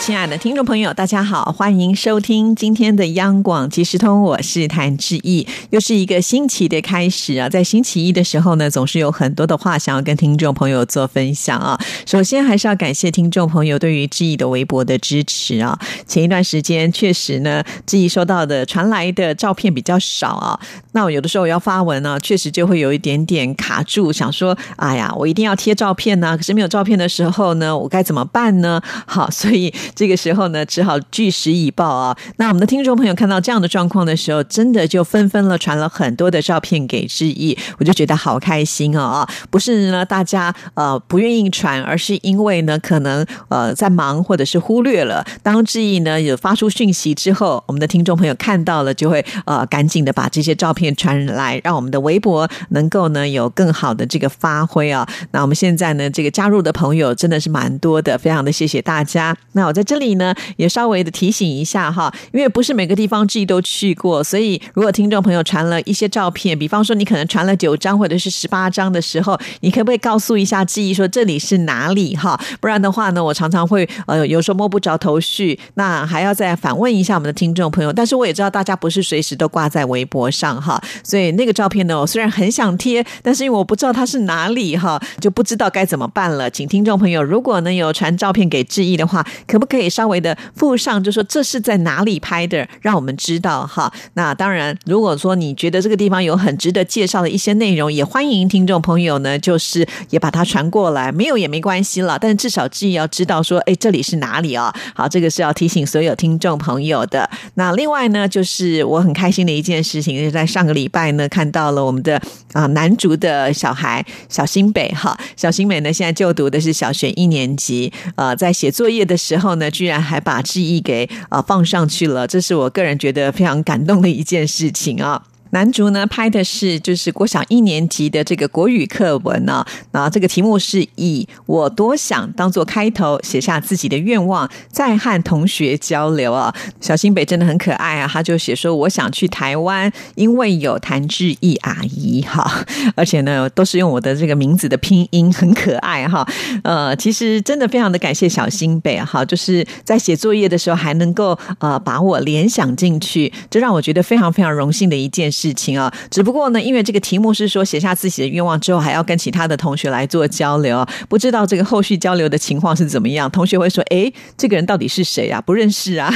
亲爱的听众朋友，大家好，欢迎收听今天的央广即时通，我是谭志毅。又是一个星期的开始啊，在星期一的时候呢，总是有很多的话想要跟听众朋友做分享啊。首先还是要感谢听众朋友对于志毅的微博的支持啊。前一段时间确实呢，志毅收到的传来的照片比较少啊，那我有的时候要发文呢，确实就会有一点点卡住，想说，哎呀，我一定要贴照片呢，可是没有照片的时候呢，我该怎么办呢？好，所以。这个时候呢，只好据实以报啊。那我们的听众朋友看到这样的状况的时候，真的就纷纷了传了很多的照片给志毅，我就觉得好开心哦啊不是呢，大家呃不愿意传，而是因为呢，可能呃在忙或者是忽略了。当志毅呢有发出讯息之后，我们的听众朋友看到了，就会呃赶紧的把这些照片传来，让我们的微博能够呢有更好的这个发挥啊。那我们现在呢，这个加入的朋友真的是蛮多的，非常的谢谢大家。那我在。在这里呢，也稍微的提醒一下哈，因为不是每个地方自己都去过，所以如果听众朋友传了一些照片，比方说你可能传了九张或者是十八张的时候，你可不可以告诉一下记忆说这里是哪里哈？不然的话呢，我常常会呃有时候摸不着头绪，那还要再反问一下我们的听众朋友。但是我也知道大家不是随时都挂在微博上哈，所以那个照片呢，我虽然很想贴，但是因为我不知道它是哪里哈，就不知道该怎么办了。请听众朋友，如果呢有传照片给志毅的话，可不可以？稍微的附上，就说这是在哪里拍的，让我们知道哈。那当然，如果说你觉得这个地方有很值得介绍的一些内容，也欢迎听众朋友呢，就是也把它传过来，没有也没关系了。但至少自己要知道说，哎，这里是哪里啊？好，这个是要提醒所有听众朋友的。那另外呢，就是我很开心的一件事情，就是在上个礼拜呢，看到了我们的啊男主的小孩小新北哈，小新美呢现在就读的是小学一年级，呃，在写作业的时候呢。居然还把记忆给啊放上去了，这是我个人觉得非常感动的一件事情啊。男主呢拍的是就是国小一年级的这个国语课文呢，那这个题目是以我多想当做开头，写下自己的愿望，再和同学交流啊。小新北真的很可爱啊，他就写说我想去台湾，因为有谭志毅阿姨哈，而且呢都是用我的这个名字的拼音，很可爱哈。呃，其实真的非常的感谢小新北哈，就是在写作业的时候还能够呃把我联想进去，这让我觉得非常非常荣幸的一件事。事情啊，只不过呢，因为这个题目是说写下自己的愿望之后，还要跟其他的同学来做交流，不知道这个后续交流的情况是怎么样。同学会说：“哎，这个人到底是谁啊？不认识啊。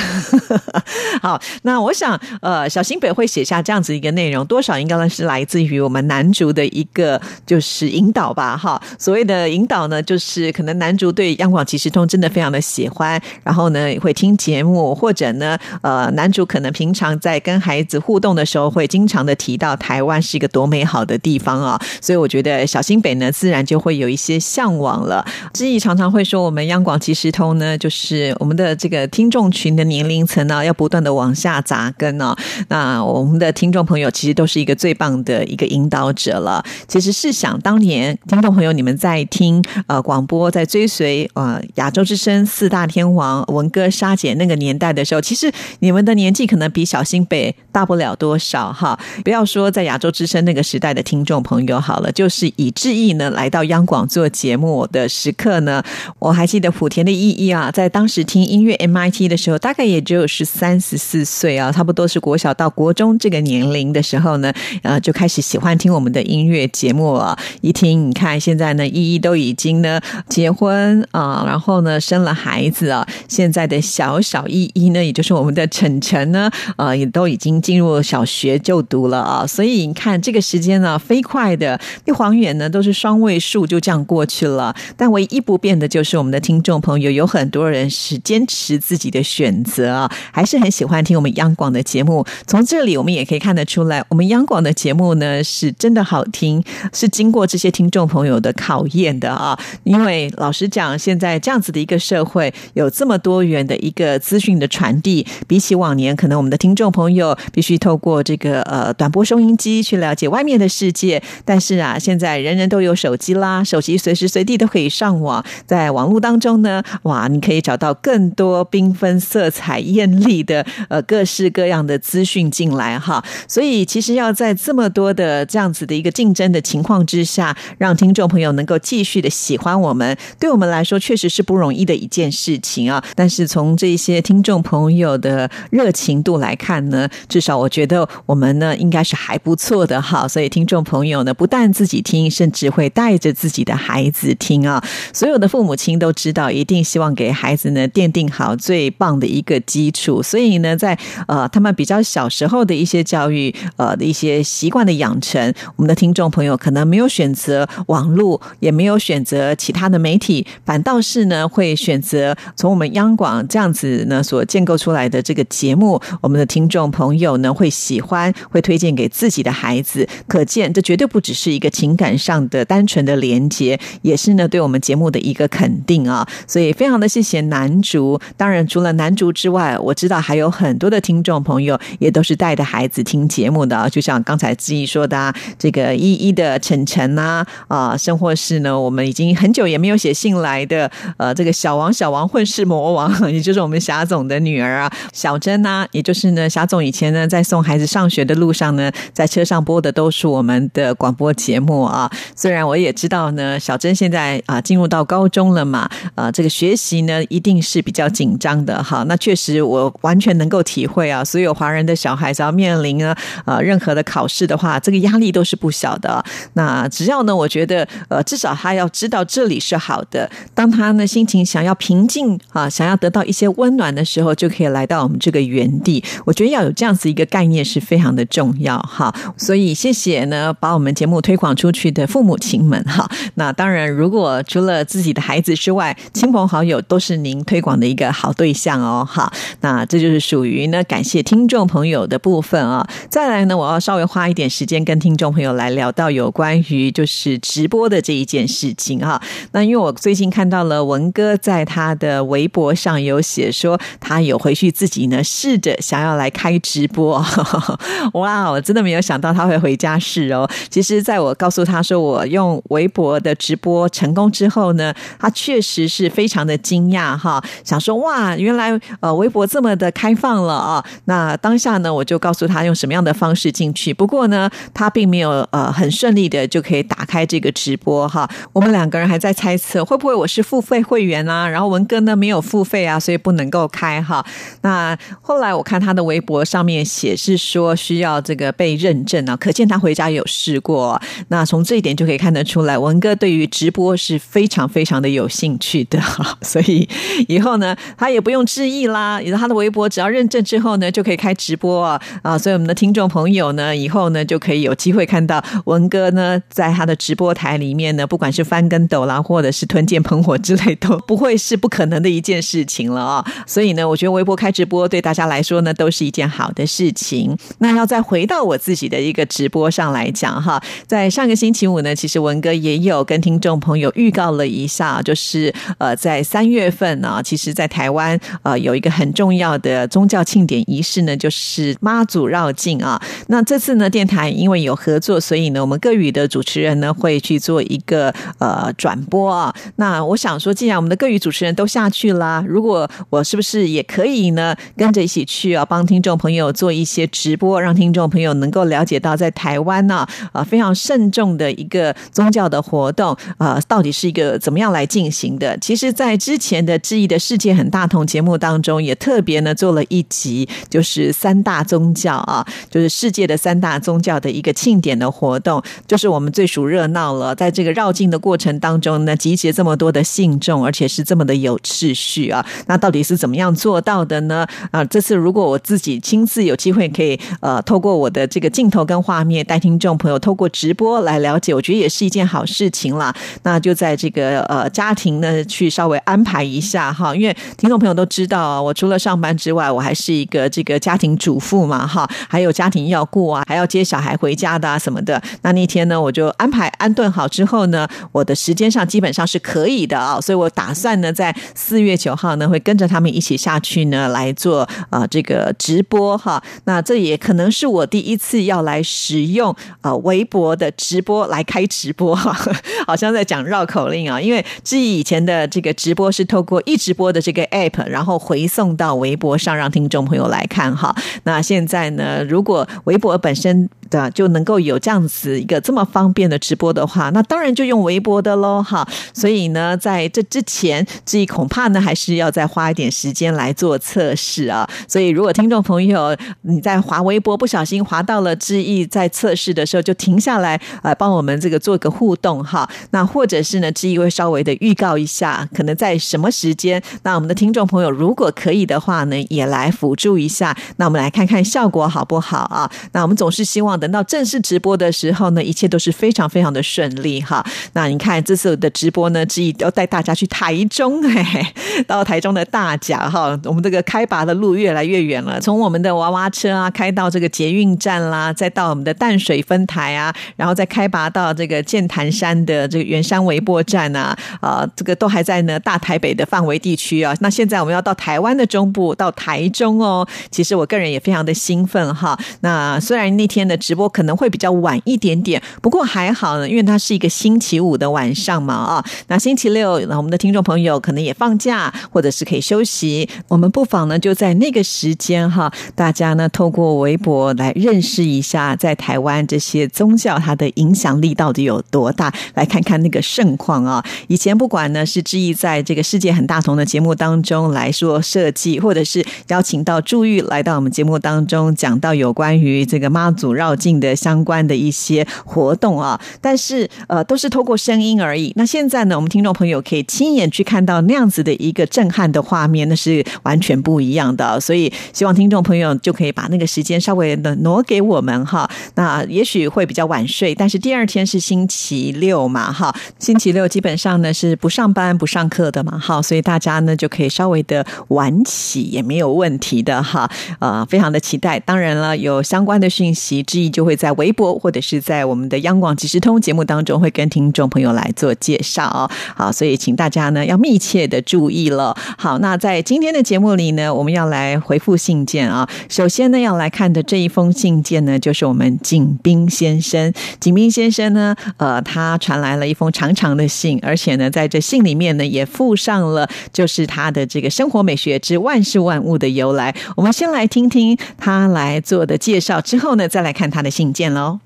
”好，那我想，呃，小新北会写下这样子一个内容，多少应该是来自于我们男主的一个就是引导吧。哈，所谓的引导呢，就是可能男主对央广即时通真的非常的喜欢，然后呢会听节目，或者呢，呃，男主可能平常在跟孩子互动的时候会经常。常的提到台湾是一个多美好的地方啊，所以我觉得小新北呢，自然就会有一些向往了。志毅常常会说，我们央广即时通呢，就是我们的这个听众群的年龄层呢，要不断的往下扎根哦。那我们的听众朋友其实都是一个最棒的一个引导者了。其实试想当年，听众朋友你们在听呃广播，在追随呃亚洲之声四大天王文哥、沙姐那个年代的时候，其实你们的年纪可能比小新北大不了多少哈。不要说在亚洲之声那个时代的听众朋友好了，就是以志毅呢来到央广做节目的时刻呢，我还记得莆田的意义啊，在当时听音乐 MIT 的时候，大概也只有十三十四岁啊，差不多是国小到国中这个年龄的时候呢，呃，就开始喜欢听我们的音乐节目啊。一听，你看现在呢，依依都已经呢结婚啊，然后呢生了孩子啊，现在的小小依依呢，也就是我们的晨晨呢，呃，也都已经进入小学就读。读了啊，所以你看这个时间呢，飞快的，一晃眼呢，都是双位数就这样过去了。但唯一不变的就是我们的听众朋友，有很多人是坚持自己的选择，还是很喜欢听我们央广的节目。从这里我们也可以看得出来，我们央广的节目呢是真的好听，是经过这些听众朋友的考验的啊。因为老实讲，现在这样子的一个社会，有这么多元的一个资讯的传递，比起往年，可能我们的听众朋友必须透过这个呃。呃短波收音机去了解外面的世界。但是啊，现在人人都有手机啦，手机随时随地都可以上网，在网络当中呢，哇，你可以找到更多缤纷色彩艳丽的呃各式各样的资讯进来哈。所以其实要在这么多的这样子的一个竞争的情况之下，让听众朋友能够继续的喜欢我们，对我们来说确实是不容易的一件事情啊。但是从这些听众朋友的热情度来看呢，至少我觉得我们呢应该是还不错的哈。所以听众朋友呢，不但自己听，甚至会带着自己的孩子听啊。所有的父母亲都知道，一定希望给孩子呢奠定好最棒的一个基础。所以呢，在呃他们比较小时候的一些教育呃的一些习惯的养成，我们的听众朋友可能没有选择网络，也没有选择其他的媒体，反倒是呢会选择从我们央广这样子呢所建构出来的这个节目，我们的听众朋友呢会喜欢，会推荐给自己的孩子。可见，这绝对不只是一个情感上的单纯的连接，也是呢对我们节目的一个肯定啊。所以，非常的谢谢男主。当然，除了男主之外，我知道还有很多的听众朋友也都是带着孩子听节目的，就像刚才志毅说的，啊，这个一一的晨晨呐，啊，甚或是呢，我们已经很久也没有写信来的，呃，这个小王小王混世魔王，也就是我们霞总的女儿啊，小珍呐，也就是呢，霞总以前呢在送孩子上学的路路上呢，在车上播的都是我们的广播节目啊。虽然我也知道呢，小珍现在啊进入到高中了嘛，啊，这个学习呢一定是比较紧张的哈。那确实我完全能够体会啊，所有华人的小孩子要面临呢呃任何的考试的话，这个压力都是不小的。那只要呢，我觉得呃至少他要知道这里是好的。当他呢心情想要平静啊，想要得到一些温暖的时候，就可以来到我们这个原地。我觉得要有这样子一个概念是非常的重要哈。所以谢谢呢，把我们节目推广出去的父母亲们哈。那当然，如果除了自己的孩子之外，亲朋好友都是您推广的一个好对象哦。哈，那这就是属于呢感谢听众朋友的部分啊。再来呢，我要稍微花一点时间跟听众朋友来聊到有关于就是直播的这一件事情哈。那因为我最近看到了文哥在他的微博上有写说，他有回去自己呢试着想要来开直播。哇，我真的没有想到他会回家试哦。其实，在我告诉他说我用微博的直播成功之后呢，他确实是非常的惊讶哈，想说哇，原来呃微博这么的开放了啊。那当下呢，我就告诉他用什么样的方式进去。不过呢，他并没有呃很顺利的就可以打开这个直播哈。我们两个人还在猜测会不会我是付费会员啊，然后文哥呢没有付费啊，所以不能够开哈。那后来我看他的微博上面写是说需要这个被认证啊，可见他回家有试过。那从这一点就可以看得出来，文哥对于直播是非常非常的有兴趣的。所以以后呢，他也不用质疑啦，以他的微博只要认证之后呢，就可以开直播啊。啊，所以我们的听众朋友呢，以后呢就可以有机会看到文哥呢在他的直播台里面呢，不管是翻跟斗啦，或者是吞剑喷火之类，都不会是不可能的一件事情了啊。所以呢，我觉得微博开直播对大家来说呢，都是一件好的事情。那要在回到我自己的一个直播上来讲哈，在上个星期五呢，其实文哥也有跟听众朋友预告了一下，就是呃，在三月份呢，其实，在台湾呃有一个很重要的宗教庆典仪式呢，就是妈祖绕境啊。那这次呢，电台因为有合作，所以呢，我们各语的主持人呢会去做一个呃转播啊。那我想说，既然我们的各语主持人都下去啦，如果我是不是也可以呢，跟着一起去啊，帮听众朋友做一些直播，让听众朋友能够了解到在台湾呢啊非常慎重的一个宗教的活动啊，到底是一个怎么样来进行的？其实，在之前的《质疑的世界很大同》节目当中，也特别呢做了一集，就是三大宗教啊，就是世界的三大宗教的一个庆典的活动，就是我们最属热闹了。在这个绕境的过程当中呢，集结这么多的信众，而且是这么的有秩序啊，那到底是怎么样做到的呢？啊，这次如果我自己亲自有机会可以呃，透过我的这个镜头跟画面带听众朋友透过直播来了解，我觉得也是一件好事情啦。那就在这个呃家庭呢去稍微安排一下哈，因为听众朋友都知道，我除了上班之外，我还是一个这个家庭主妇嘛哈，还有家庭要顾啊，还要接小孩回家的啊什么的。那那天呢，我就安排安顿好之后呢，我的时间上基本上是可以的啊，所以我打算呢，在四月九号呢，会跟着他们一起下去呢来做啊这个直播哈。那这也可能是。是我第一次要来使用呃微博的直播来开直播哈，好像在讲绕口令啊。因为至于以前的这个直播是透过一直播的这个 app，然后回送到微博上让听众朋友来看哈。那现在呢，如果微博本身的就能够有这样子一个这么方便的直播的话，那当然就用微博的喽哈。所以呢，在这之前，志毅恐怕呢还是要再花一点时间来做测试啊。所以如果听众朋友你在滑微博不小心滑到了志毅在测试的时候，就停下来呃帮我们这个做个互动哈。那或者是呢，志毅会稍微的预告一下，可能在什么时间，那我们的听众朋友如果可以的话呢，也来辅助一下。那我们来看看效果好不好啊？那我们总是希望等到正式直播的时候呢，一切都是非常非常的顺利哈。那你看这次的直播呢，志毅要带大家去台中哎，到台中的大甲哈，我们这个开拔的路越来越远了，从我们的娃娃车啊开到这个捷运站啦，再到我们的淡水分台啊，然后再开拔到这个剑潭山的这个圆山微波站啊，啊，这个都还在呢大台北的范围地区啊。那现在我们要到台湾的中部，到台中哦。其实我个人也非常的兴奋哈。那虽然那天的直播可能会比较晚一点点，不过还好呢，因为它是一个星期五的晚上嘛啊。那星期六，那我们的听众朋友可能也放假，或者是可以休息，我们不妨呢就在那个时间哈，大家呢透过微博来认识一下在台湾这些宗教它的影响力到底有多大，来看看那个盛况啊。以前不管呢是志毅在这个世界很大同的节目当中来说设计，或者是邀请到朱玉来到我们节目当中讲到有关于这个妈祖绕境的相关的一些活动啊，但是呃都是透过声音而已。那现在呢，我们听众朋友可以亲眼去看到那样子的一个震撼的画面，那是完全不一样的。所以希望听众朋友就可以把那个时间稍微的挪给我们哈。那也许会比较晚睡，但是第二天是星期六嘛哈，星期六基本上呢是不上班不上课的嘛哈，所以大家呢就可以稍微的晚起也没有问题的哈。呃，非常的期待。当然了，有相关的讯息，之就会在微博或者是在我们的央广即时通节目当中会跟听众朋友来做介绍。好，所以请大家呢要密切的注意了。好，那在今天的节目里呢，我们要来回复信件啊。首先呢，要来看的这一封信件呢，就是我们景斌先生。景斌先生呢，呃，他传来了一封长长的信，而且呢，在这信里面呢，也附上了就是他的这个生活美学之万事万物的由来。我们先来听听他来做的介绍，之后呢，再来看他的信件喽。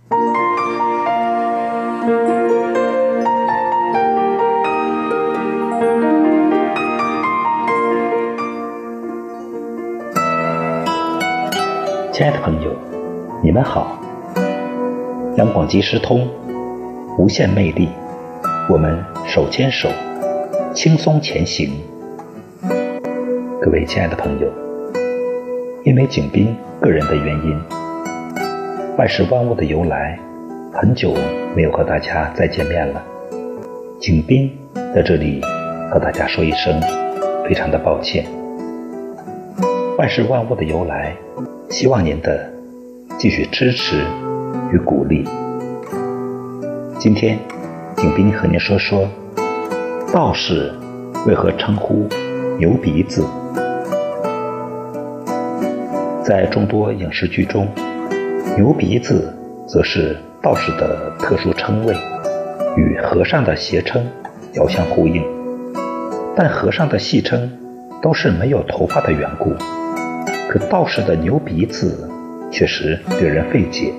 亲爱的朋友，你们好！阳广即时通，无限魅力，我们手牵手，轻松前行。各位亲爱的朋友，因为景斌个人的原因，万事万物的由来，很久没有和大家再见面了。景斌在这里和大家说一声，非常的抱歉。万事万物的由来。希望您的继续支持与鼓励。今天，景斌和您说说道士为何称呼牛鼻子。在众多影视剧中，牛鼻子则是道士的特殊称谓，与和尚的谐称遥相呼应。但和尚的戏称都是没有头发的缘故。可道士的牛鼻子确实令人费解，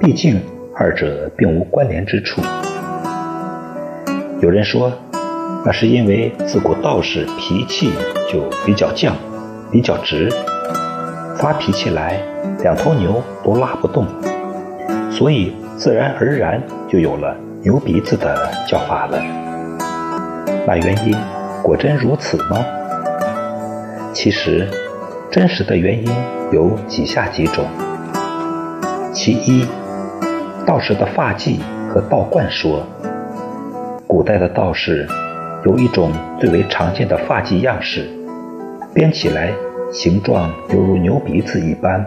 毕竟二者并无关联之处。有人说，那是因为自古道士脾气就比较犟、比较直，发脾气来两头牛都拉不动，所以自然而然就有了牛鼻子的叫法了。那原因果真如此吗？其实。真实的原因有以下几种：其一，道士的发髻和道冠说，古代的道士有一种最为常见的发髻样式，编起来形状犹如牛鼻子一般，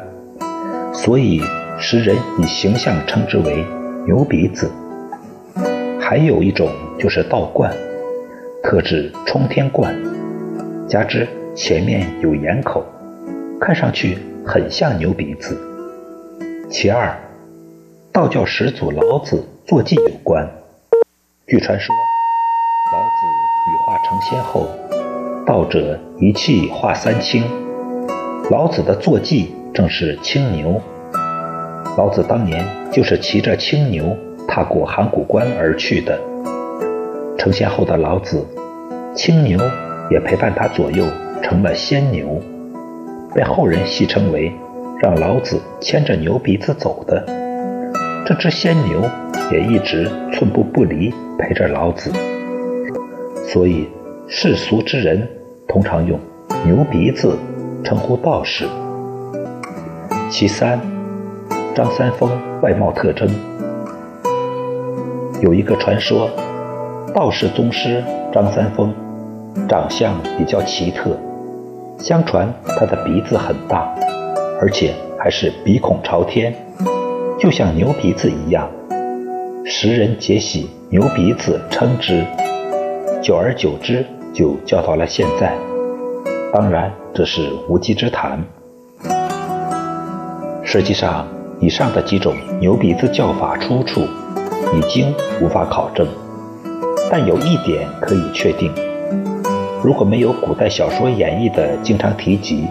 所以时人以形象称之为牛鼻子。还有一种就是道冠，特指冲天冠，加之前面有檐口。看上去很像牛鼻子，其二，道教始祖老子坐骑有关。据传说，老子羽化成仙后，道者一气化三清，老子的坐骑正是青牛。老子当年就是骑着青牛踏过函谷关而去的。成仙后的老子，青牛也陪伴他左右，成了仙牛，被后人戏称为让老子牵着牛鼻子走的。这只仙牛也一直寸步不离。陪着老子，所以世俗之人通常用牛鼻子称呼道士。其三，张三丰外貌特征。有一个传说，道士宗师张三丰长相比较奇特，相传他的鼻子很大，而且还是鼻孔朝天，就像牛鼻子一样。时人皆喜牛鼻子称之，久而久之就叫到了现在。当然，这是无稽之谈。实际上，以上的几种牛鼻子叫法出处已经无法考证，但有一点可以确定：如果没有古代小说演绎的经常提及，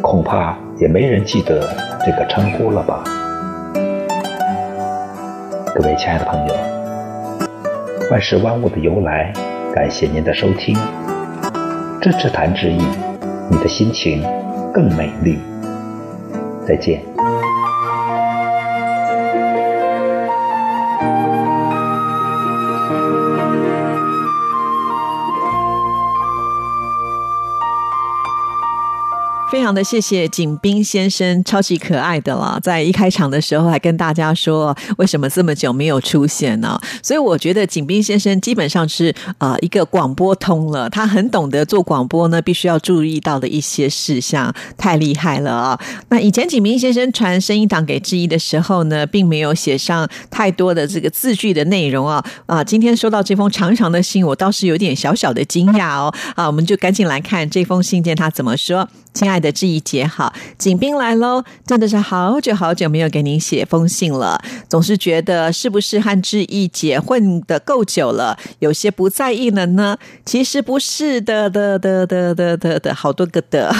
恐怕也没人记得这个称呼了吧。各位亲爱的朋友，万事万物的由来，感谢您的收听。支持谈之意，你的心情更美丽。再见。非常的谢谢景斌先生，超级可爱的了。在一开场的时候还跟大家说，为什么这么久没有出现呢？所以我觉得景斌先生基本上是啊一个广播通了，他很懂得做广播呢，必须要注意到的一些事项，太厉害了啊！那以前景斌先生传声音档给志毅的时候呢，并没有写上太多的这个字句的内容啊啊！今天收到这封长长的信，我倒是有点小小的惊讶哦啊！我们就赶紧来看这封信件他怎么说。亲爱的志毅姐，好，景斌来喽！真的是好久好久没有给您写封信了，总是觉得是不是和志毅姐混的够久了，有些不在意了呢？其实不是的的的的的的的，好多个的，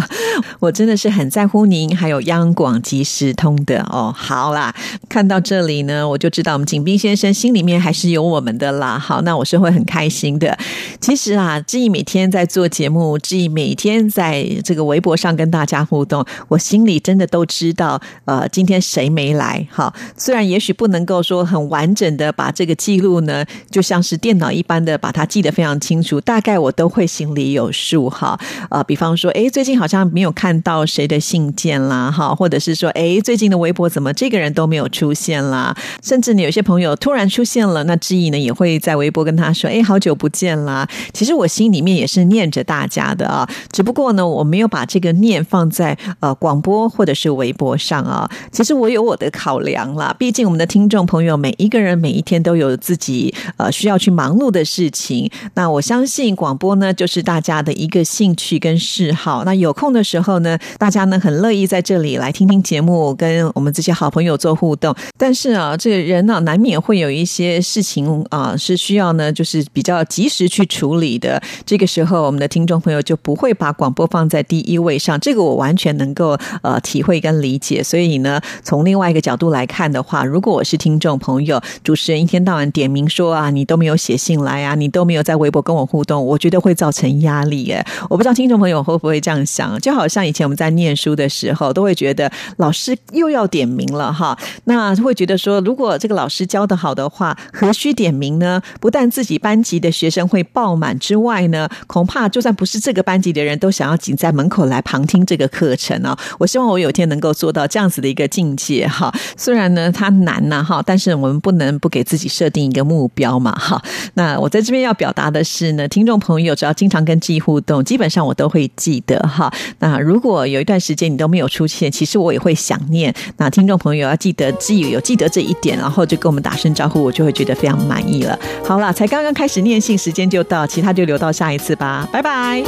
我真的是很在乎您，还有央广即时通的哦。好啦，看到这里呢，我就知道我们景斌先生心里面还是有我们的啦。好，那我是会很开心的。其实啊，志毅每天在做节目，志毅每天在这。这个微博上跟大家互动，我心里真的都知道，呃，今天谁没来？哈，虽然也许不能够说很完整的把这个记录呢，就像是电脑一般的把它记得非常清楚，大概我都会心里有数哈。呃，比方说，哎，最近好像没有看到谁的信件啦，哈，或者是说，哎，最近的微博怎么这个人都没有出现啦？甚至呢，有些朋友突然出现了，那志毅呢也会在微博跟他说，哎，好久不见啦。其实我心里面也是念着大家的啊，只不过呢，我没有。要把这个念放在呃广播或者是微博上啊，其实我有我的考量啦。毕竟我们的听众朋友每一个人每一天都有自己呃需要去忙碌的事情。那我相信广播呢，就是大家的一个兴趣跟嗜好。那有空的时候呢，大家呢很乐意在这里来听听节目，跟我们这些好朋友做互动。但是啊，这个人呢难免会有一些事情啊是需要呢，就是比较及时去处理的。这个时候，我们的听众朋友就不会把广播放在。第一位上，这个我完全能够呃体会跟理解。所以呢，从另外一个角度来看的话，如果我是听众朋友，主持人一天到晚点名说啊，你都没有写信来啊，你都没有在微博跟我互动，我觉得会造成压力。哎，我不知道听众朋友会不会这样想？就好像以前我们在念书的时候，都会觉得老师又要点名了哈，那会觉得说，如果这个老师教的好的话，何须点名呢？不但自己班级的学生会爆满之外呢，恐怕就算不是这个班级的人都想要挤在门。门口来旁听这个课程啊！我希望我有一天能够做到这样子的一个境界哈。虽然呢它难呐哈，但是我们不能不给自己设定一个目标嘛哈。那我在这边要表达的是呢，听众朋友只要经常跟记忆互动，基本上我都会记得哈。那如果有一段时间你都没有出现，其实我也会想念。那听众朋友要记得记忆有记得这一点，然后就跟我们打声招呼，我就会觉得非常满意了。好了，才刚刚开始念信，时间就到，其他就留到下一次吧。拜拜。